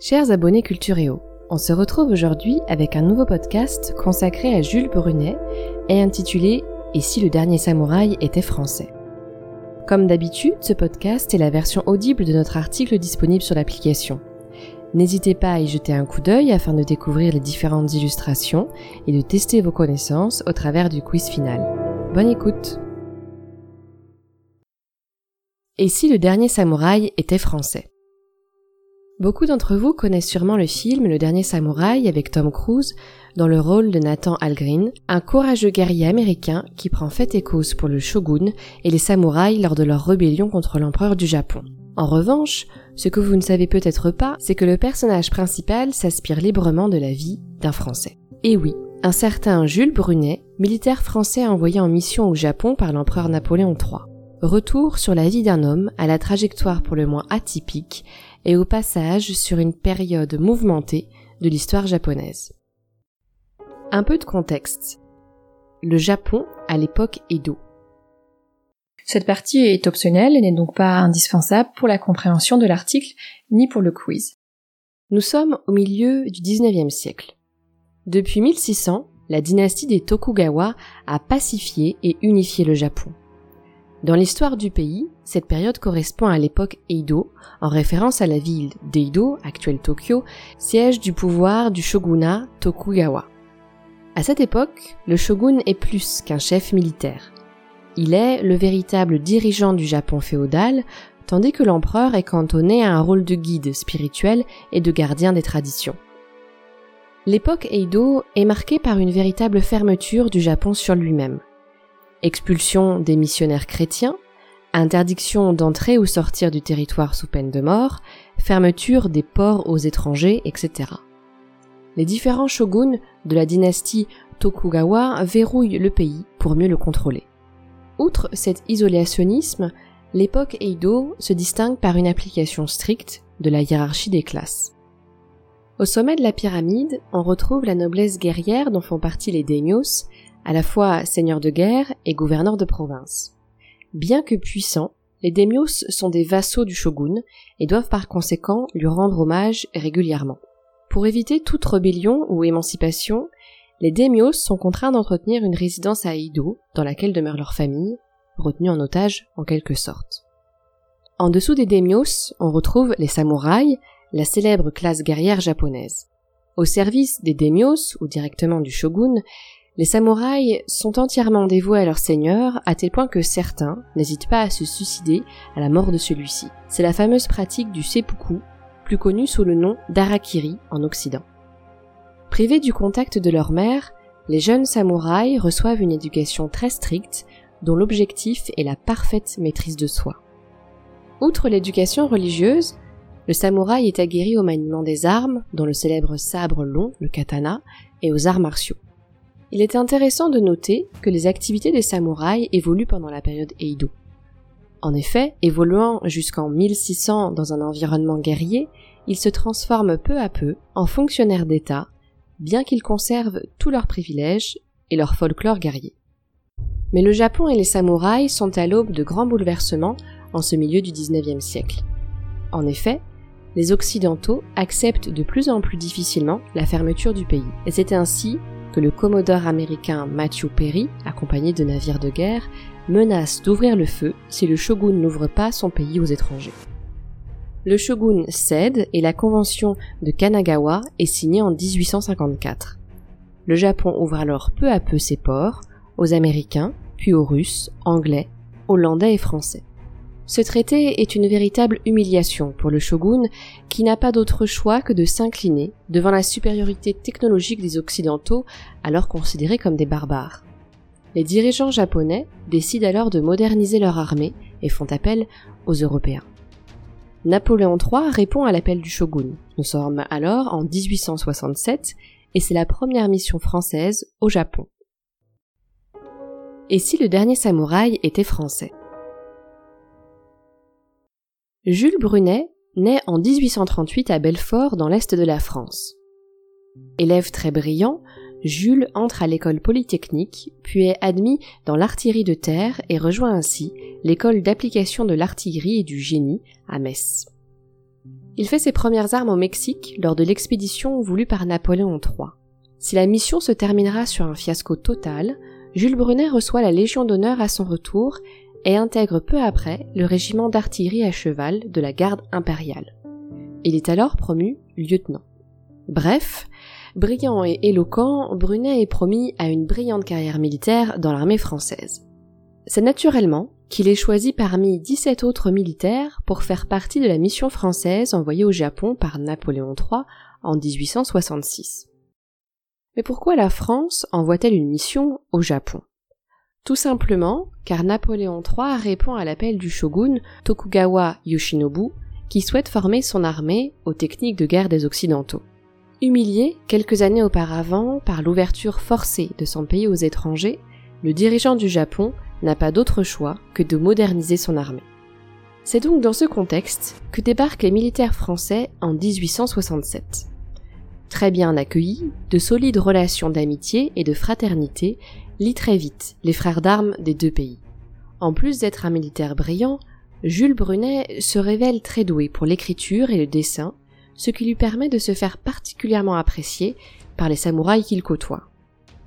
Chers abonnés Cultureo, on se retrouve aujourd'hui avec un nouveau podcast consacré à Jules Brunet et intitulé Et si le dernier samouraï était français? Comme d'habitude, ce podcast est la version audible de notre article disponible sur l'application. N'hésitez pas à y jeter un coup d'œil afin de découvrir les différentes illustrations et de tester vos connaissances au travers du quiz final. Bonne écoute Et si le dernier samouraï était français? Beaucoup d'entre vous connaissent sûrement le film Le Dernier Samouraï avec Tom Cruise dans le rôle de Nathan Algren, un courageux guerrier américain qui prend fait et cause pour le shogun et les samouraïs lors de leur rébellion contre l'empereur du Japon. En revanche, ce que vous ne savez peut-être pas, c'est que le personnage principal s'aspire librement de la vie d'un Français. Et oui, un certain Jules Brunet, militaire français envoyé en mission au Japon par l'empereur Napoléon III. Retour sur la vie d'un homme à la trajectoire pour le moins atypique et au passage sur une période mouvementée de l'histoire japonaise. Un peu de contexte. Le Japon à l'époque Edo. Cette partie est optionnelle et n'est donc pas indispensable pour la compréhension de l'article ni pour le quiz. Nous sommes au milieu du 19e siècle. Depuis 1600, la dynastie des Tokugawa a pacifié et unifié le Japon. Dans l'histoire du pays, cette période correspond à l'époque Edo, en référence à la ville d'Eido, actuelle Tokyo, siège du pouvoir du shogunat Tokugawa. À cette époque, le shogun est plus qu'un chef militaire. Il est le véritable dirigeant du Japon féodal, tandis que l'empereur est cantonné à un rôle de guide spirituel et de gardien des traditions. L'époque Edo est marquée par une véritable fermeture du Japon sur lui-même expulsion des missionnaires chrétiens, interdiction d'entrer ou sortir du territoire sous peine de mort, fermeture des ports aux étrangers, etc. Les différents shoguns de la dynastie Tokugawa verrouillent le pays pour mieux le contrôler. Outre cet isolationnisme, l'époque Edo se distingue par une application stricte de la hiérarchie des classes. Au sommet de la pyramide, on retrouve la noblesse guerrière dont font partie les daimyos, à la fois seigneur de guerre et gouverneur de province. Bien que puissants, les daimyos sont des vassaux du shogun et doivent par conséquent lui rendre hommage régulièrement. Pour éviter toute rébellion ou émancipation, les daimyos sont contraints d'entretenir une résidence à Edo dans laquelle demeure leur famille, retenue en otage en quelque sorte. En dessous des daimyos, on retrouve les samouraïs, la célèbre classe guerrière japonaise. Au service des daimyos ou directement du shogun, les samouraïs sont entièrement dévoués à leur seigneur, à tel point que certains n'hésitent pas à se suicider à la mort de celui-ci. C'est la fameuse pratique du seppuku, plus connue sous le nom d'arakiri en Occident. Privés du contact de leur mère, les jeunes samouraïs reçoivent une éducation très stricte dont l'objectif est la parfaite maîtrise de soi. Outre l'éducation religieuse, le samouraï est aguerri au maniement des armes, dont le célèbre sabre long, le katana, et aux arts martiaux. Il est intéressant de noter que les activités des samouraïs évoluent pendant la période Edo. En effet, évoluant jusqu'en 1600 dans un environnement guerrier, ils se transforment peu à peu en fonctionnaires d'État, bien qu'ils conservent tous leurs privilèges et leur folklore guerrier. Mais le Japon et les samouraïs sont à l'aube de grands bouleversements en ce milieu du XIXe siècle. En effet, les Occidentaux acceptent de plus en plus difficilement la fermeture du pays, et c'est ainsi que le commodore américain Matthew Perry, accompagné de navires de guerre, menace d'ouvrir le feu si le shogun n'ouvre pas son pays aux étrangers. Le shogun cède et la convention de Kanagawa est signée en 1854. Le Japon ouvre alors peu à peu ses ports aux Américains, puis aux Russes, Anglais, Hollandais et Français. Ce traité est une véritable humiliation pour le shogun qui n'a pas d'autre choix que de s'incliner devant la supériorité technologique des Occidentaux alors considérés comme des barbares. Les dirigeants japonais décident alors de moderniser leur armée et font appel aux Européens. Napoléon III répond à l'appel du shogun. Nous sommes alors en 1867 et c'est la première mission française au Japon. Et si le dernier samouraï était français? Jules Brunet naît en 1838 à Belfort dans l'est de la France. Élève très brillant, Jules entre à l'école polytechnique, puis est admis dans l'artillerie de terre et rejoint ainsi l'école d'application de l'artillerie et du génie à Metz. Il fait ses premières armes au Mexique lors de l'expédition voulue par Napoléon III. Si la mission se terminera sur un fiasco total, Jules Brunet reçoit la Légion d'honneur à son retour et intègre peu après le régiment d'artillerie à cheval de la garde impériale. Il est alors promu lieutenant. Bref, brillant et éloquent, Brunet est promis à une brillante carrière militaire dans l'armée française. C'est naturellement qu'il est choisi parmi 17 autres militaires pour faire partie de la mission française envoyée au Japon par Napoléon III en 1866. Mais pourquoi la France envoie-t-elle une mission au Japon? Tout simplement car Napoléon III répond à l'appel du shogun Tokugawa Yoshinobu qui souhaite former son armée aux techniques de guerre des Occidentaux. Humilié quelques années auparavant par l'ouverture forcée de son pays aux étrangers, le dirigeant du Japon n'a pas d'autre choix que de moderniser son armée. C'est donc dans ce contexte que débarquent les militaires français en 1867. Très bien accueillis, de solides relations d'amitié et de fraternité lient très vite les frères d'armes des deux pays. En plus d'être un militaire brillant, Jules Brunet se révèle très doué pour l'écriture et le dessin, ce qui lui permet de se faire particulièrement apprécier par les samouraïs qu'il côtoie.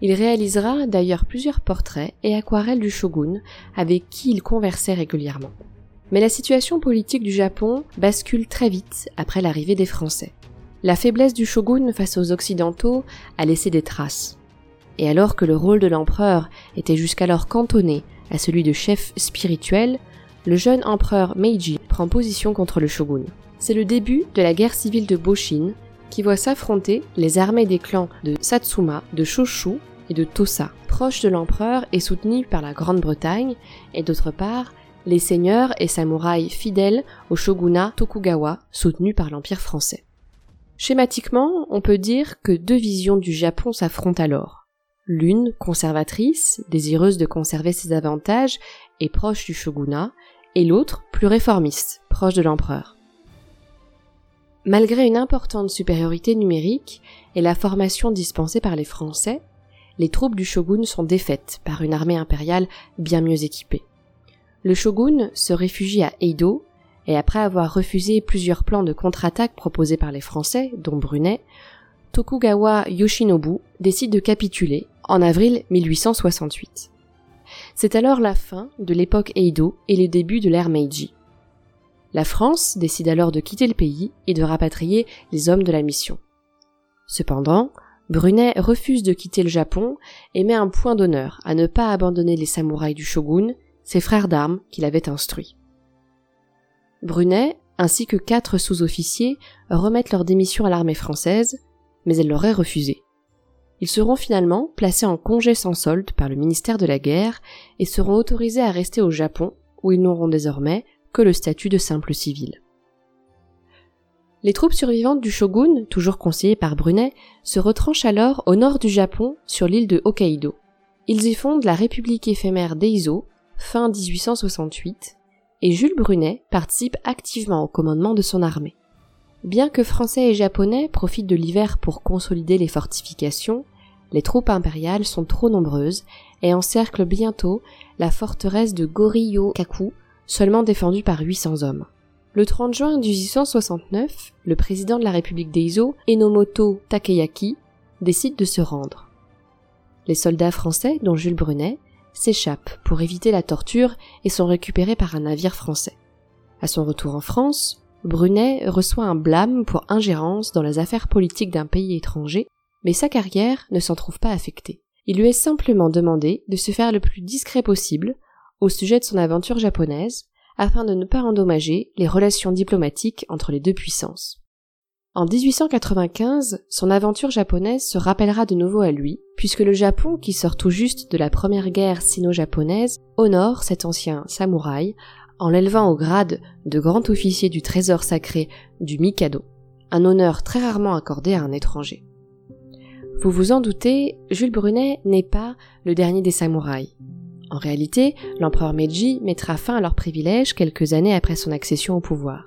Il réalisera d'ailleurs plusieurs portraits et aquarelles du shogun avec qui il conversait régulièrement. Mais la situation politique du Japon bascule très vite après l'arrivée des Français. La faiblesse du shogun face aux Occidentaux a laissé des traces. Et alors que le rôle de l'empereur était jusqu'alors cantonné à celui de chef spirituel, le jeune empereur Meiji prend position contre le shogun. C'est le début de la guerre civile de Boshin qui voit s'affronter les armées des clans de Satsuma, de Shoshu et de Tosa, proches de l'empereur et soutenus par la Grande-Bretagne, et d'autre part, les seigneurs et samouraïs fidèles au shogunat Tokugawa, soutenus par l'Empire français. Schématiquement, on peut dire que deux visions du Japon s'affrontent alors. L'une, conservatrice, désireuse de conserver ses avantages et proche du shogunat, et l'autre, plus réformiste, proche de l'empereur. Malgré une importante supériorité numérique et la formation dispensée par les Français, les troupes du shogun sont défaites par une armée impériale bien mieux équipée. Le shogun se réfugie à Eido, et après avoir refusé plusieurs plans de contre-attaque proposés par les Français, dont Brunet, Tokugawa Yoshinobu décide de capituler en avril 1868. C'est alors la fin de l'époque Eido et le début de l'ère Meiji. La France décide alors de quitter le pays et de rapatrier les hommes de la mission. Cependant, Brunet refuse de quitter le Japon et met un point d'honneur à ne pas abandonner les samouraïs du shogun, ses frères d'armes qu'il avait instruits. Brunet, ainsi que quatre sous-officiers, remettent leur démission à l'armée française, mais elle leur est refusée. Ils seront finalement placés en congé sans solde par le ministère de la Guerre et seront autorisés à rester au Japon, où ils n'auront désormais que le statut de simple civil. Les troupes survivantes du shogun, toujours conseillées par Brunet, se retranchent alors au nord du Japon, sur l'île de Hokkaido. Ils y fondent la République éphémère d'Eizo, fin 1868, et Jules Brunet participe activement au commandement de son armée. Bien que Français et Japonais profitent de l'hiver pour consolider les fortifications, les troupes impériales sont trop nombreuses et encerclent bientôt la forteresse de Goriyo-kaku, seulement défendue par 800 hommes. Le 30 juin 1869, le président de la République d'Eizo, Enomoto Takeyaki, décide de se rendre. Les soldats français, dont Jules Brunet, s'échappent pour éviter la torture et sont récupérés par un navire français. À son retour en France, Brunet reçoit un blâme pour ingérence dans les affaires politiques d'un pays étranger, mais sa carrière ne s'en trouve pas affectée. Il lui est simplement demandé de se faire le plus discret possible au sujet de son aventure japonaise, afin de ne pas endommager les relations diplomatiques entre les deux puissances. En 1895, son aventure japonaise se rappellera de nouveau à lui, puisque le Japon, qui sort tout juste de la première guerre sino-japonaise, honore cet ancien samouraï en l'élevant au grade de grand officier du trésor sacré du Mikado, un honneur très rarement accordé à un étranger. Vous vous en doutez, Jules Brunet n'est pas le dernier des samouraïs. En réalité, l'empereur Meiji mettra fin à leurs privilèges quelques années après son accession au pouvoir.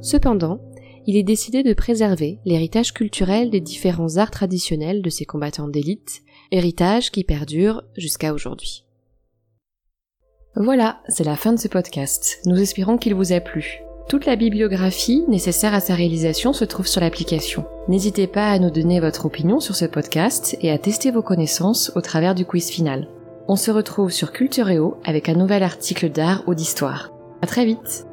Cependant, il est décidé de préserver l'héritage culturel des différents arts traditionnels de ses combattants d'élite, héritage qui perdure jusqu'à aujourd'hui. Voilà, c'est la fin de ce podcast. Nous espérons qu'il vous a plu. Toute la bibliographie nécessaire à sa réalisation se trouve sur l'application. N'hésitez pas à nous donner votre opinion sur ce podcast et à tester vos connaissances au travers du quiz final. On se retrouve sur Cultureo avec un nouvel article d'art ou d'histoire. À très vite!